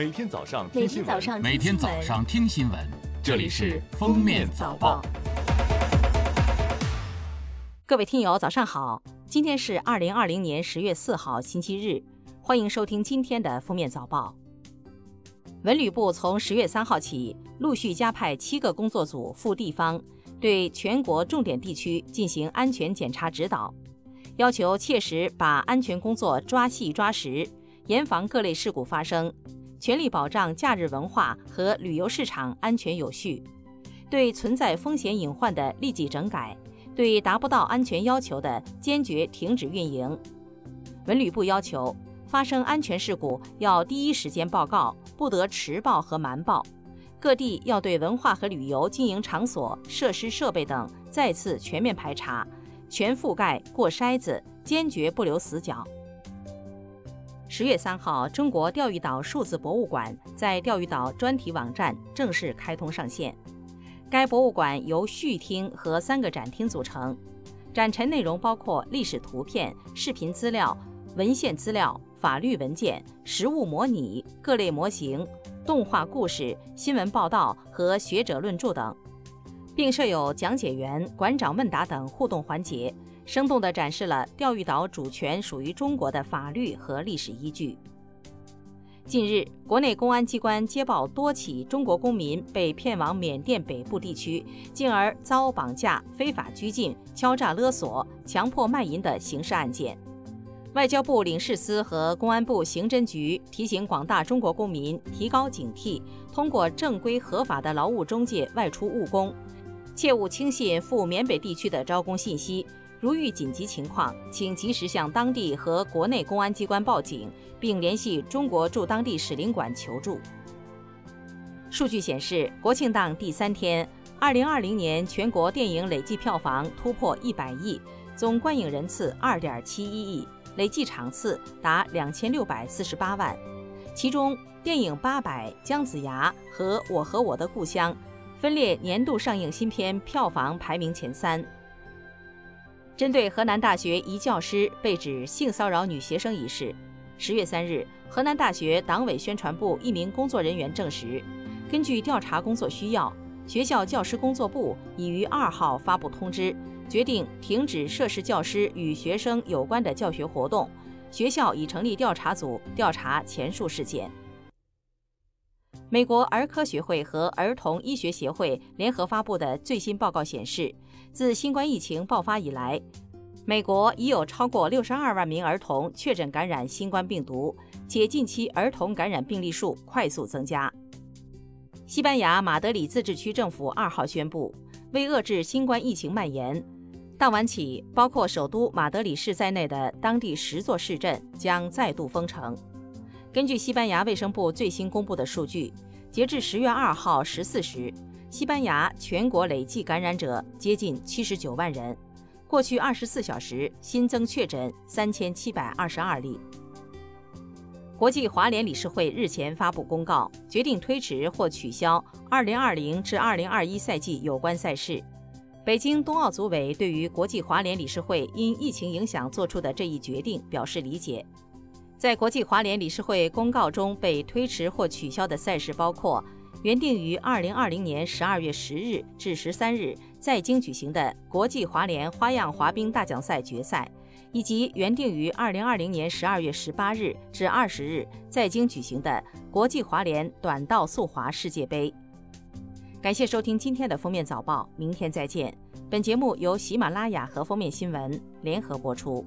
每天早上听新闻，每天早上听新闻，这里是《封面早报》。各位听友，早上好！今天是二零二零年十月四号，星期日，欢迎收听今天的《封面早报》。文旅部从十月三号起，陆续加派七个工作组赴地方，对全国重点地区进行安全检查指导，要求切实把安全工作抓细抓实，严防各类事故发生，全力保障假日文化和旅游市场安全有序，对存在风险隐患的立即整改。对达不到安全要求的，坚决停止运营。文旅部要求，发生安全事故要第一时间报告，不得迟报和瞒报。各地要对文化和旅游经营场所、设施设备等再次全面排查，全覆盖过筛子，坚决不留死角。十月三号，中国钓鱼岛数字博物馆在钓鱼岛专题网站正式开通上线。该博物馆由序厅和三个展厅组成，展陈内容包括历史图片、视频资料、文献资料、法律文件、实物模拟、各类模型、动画故事、新闻报道和学者论著等，并设有讲解员、馆长问答等互动环节，生动地展示了钓鱼岛主权属于中国的法律和历史依据。近日，国内公安机关接报多起中国公民被骗往缅甸北部地区，进而遭绑架、非法拘禁、敲诈勒索、强迫卖淫的刑事案件。外交部领事司和公安部刑侦局提醒广大中国公民提高警惕，通过正规合法的劳务中介外出务工，切勿轻信赴缅北地区的招工信息。如遇紧急情况，请及时向当地和国内公安机关报警，并联系中国驻当地使领馆求助。数据显示，国庆档第三天，二零二零年全国电影累计票房突破一百亿，总观影人次二点七一亿，累计场次达两千六百四十八万。其中，电影《八佰》《姜子牙》和《我和我的故乡》分列年度上映新片票房排名前三。针对河南大学一教师被指性骚扰女学生一事，十月三日，河南大学党委宣传部一名工作人员证实，根据调查工作需要，学校教师工作部已于二号发布通知，决定停止涉事教师与学生有关的教学活动。学校已成立调查组调查前述事件。美国儿科学会和儿童医学协会联合发布的最新报告显示，自新冠疫情爆发以来，美国已有超过六十二万名儿童确诊感染新冠病毒，且近期儿童感染病例数快速增加。西班牙马德里自治区政府二号宣布，为遏制新冠疫情蔓延，当晚起，包括首都马德里市在内的当地十座市镇将再度封城。根据西班牙卫生部最新公布的数据，截至十月二号十四时，西班牙全国累计感染者接近七十九万人。过去二十四小时新增确诊三千七百二十二例。国际华联理事会日前发布公告，决定推迟或取消二零二零至二零二一赛季有关赛事。北京冬奥组委对于国际华联理事会因疫情影响作出的这一决定表示理解。在国际滑联理事会公告中被推迟或取消的赛事包括原定于二零二零年十二月十日至十三日在京举行的国际滑联花样滑冰大奖赛决赛，以及原定于二零二零年十二月十八日至二十日在京举行的国际滑联短道速滑世界杯。感谢收听今天的封面早报，明天再见。本节目由喜马拉雅和封面新闻联合播出。